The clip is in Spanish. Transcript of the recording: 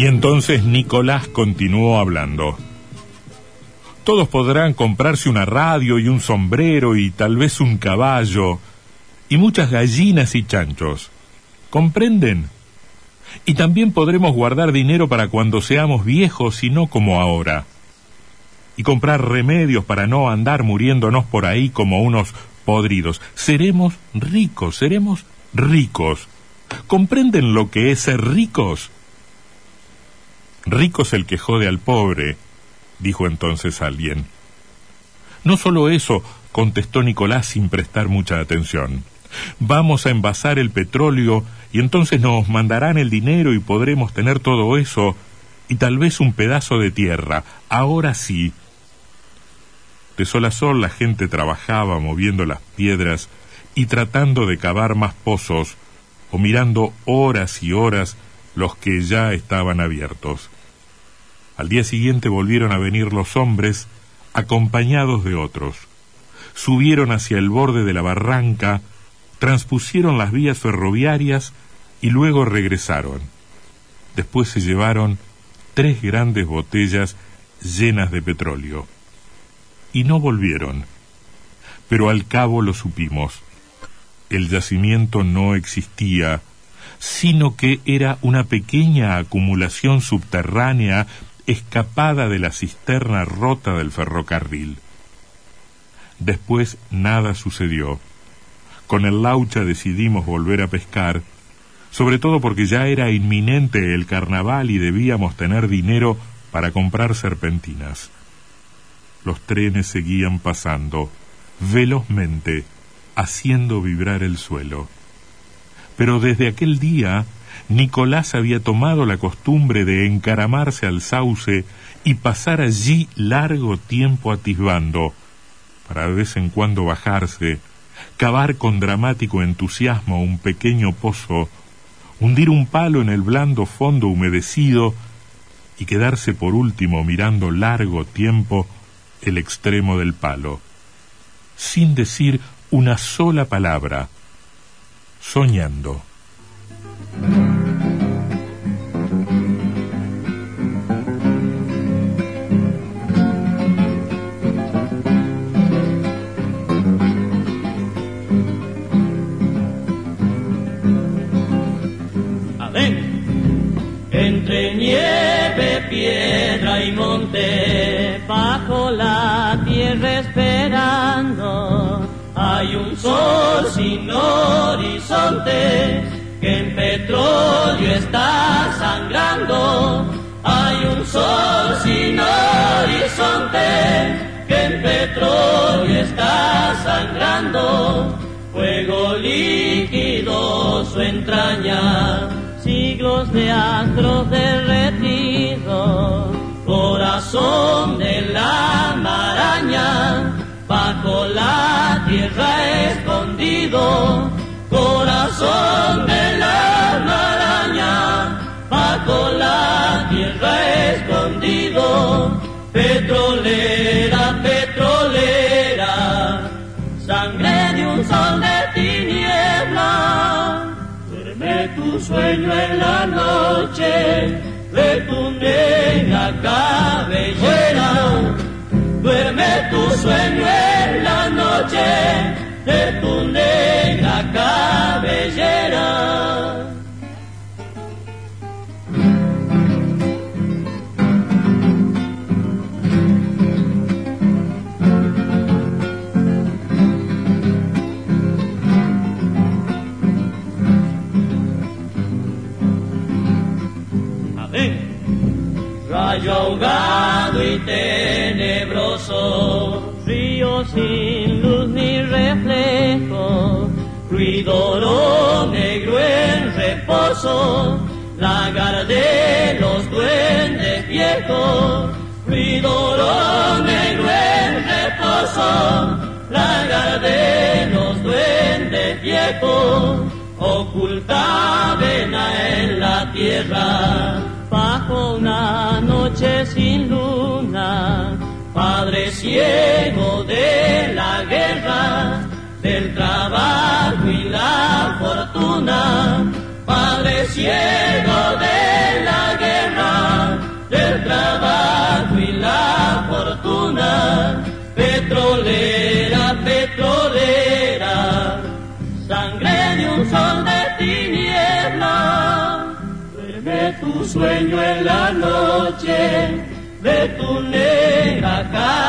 Y entonces Nicolás continuó hablando. Todos podrán comprarse una radio y un sombrero y tal vez un caballo y muchas gallinas y chanchos. ¿Comprenden? Y también podremos guardar dinero para cuando seamos viejos y no como ahora. Y comprar remedios para no andar muriéndonos por ahí como unos podridos. Seremos ricos, seremos ricos. ¿Comprenden lo que es ser ricos? Rico es el que jode al pobre, dijo entonces alguien. No solo eso, contestó Nicolás sin prestar mucha atención. Vamos a envasar el petróleo y entonces nos mandarán el dinero y podremos tener todo eso y tal vez un pedazo de tierra. Ahora sí. De sol a sol la gente trabajaba moviendo las piedras y tratando de cavar más pozos o mirando horas y horas los que ya estaban abiertos. Al día siguiente volvieron a venir los hombres acompañados de otros. Subieron hacia el borde de la barranca, transpusieron las vías ferroviarias y luego regresaron. Después se llevaron tres grandes botellas llenas de petróleo. Y no volvieron. Pero al cabo lo supimos. El yacimiento no existía sino que era una pequeña acumulación subterránea escapada de la cisterna rota del ferrocarril. Después nada sucedió. Con el laucha decidimos volver a pescar, sobre todo porque ya era inminente el carnaval y debíamos tener dinero para comprar serpentinas. Los trenes seguían pasando, velozmente, haciendo vibrar el suelo. Pero desde aquel día Nicolás había tomado la costumbre de encaramarse al sauce y pasar allí largo tiempo atisbando, para de vez en cuando bajarse, cavar con dramático entusiasmo un pequeño pozo, hundir un palo en el blando fondo humedecido y quedarse por último mirando largo tiempo el extremo del palo, sin decir una sola palabra, soñando. Entre nieve, piedra y monte, bajo la tierra esperando, hay un sol sin horizonte petróleo está sangrando. Hay un sol sin horizonte que petróleo está sangrando. Fuego líquido su entraña, siglos de astros derretidos, corazón de la maraña, bajo la tierra escondido corazón de tierra escondido, petrolera, petrolera, sangre de un sol de tiniebla, duerme tu sueño en la noche, de tu negra cabellera, duerme tu sueño en la noche, de tu negra cabellera. Ahogado y tenebroso, río sin luz ni reflejo, ruidoro negro en reposo, lagar de los duendes viejos, ruidoro negro en reposo, lagar de los duendes viejos, oculta en la tierra noche sin luna, padre ciego de la guerra, del trabajo y la fortuna, padre ciego de la guerra, del trabajo y la fortuna, petrolera, petrolera, tu sueño en la noche, de tu negra cabellera,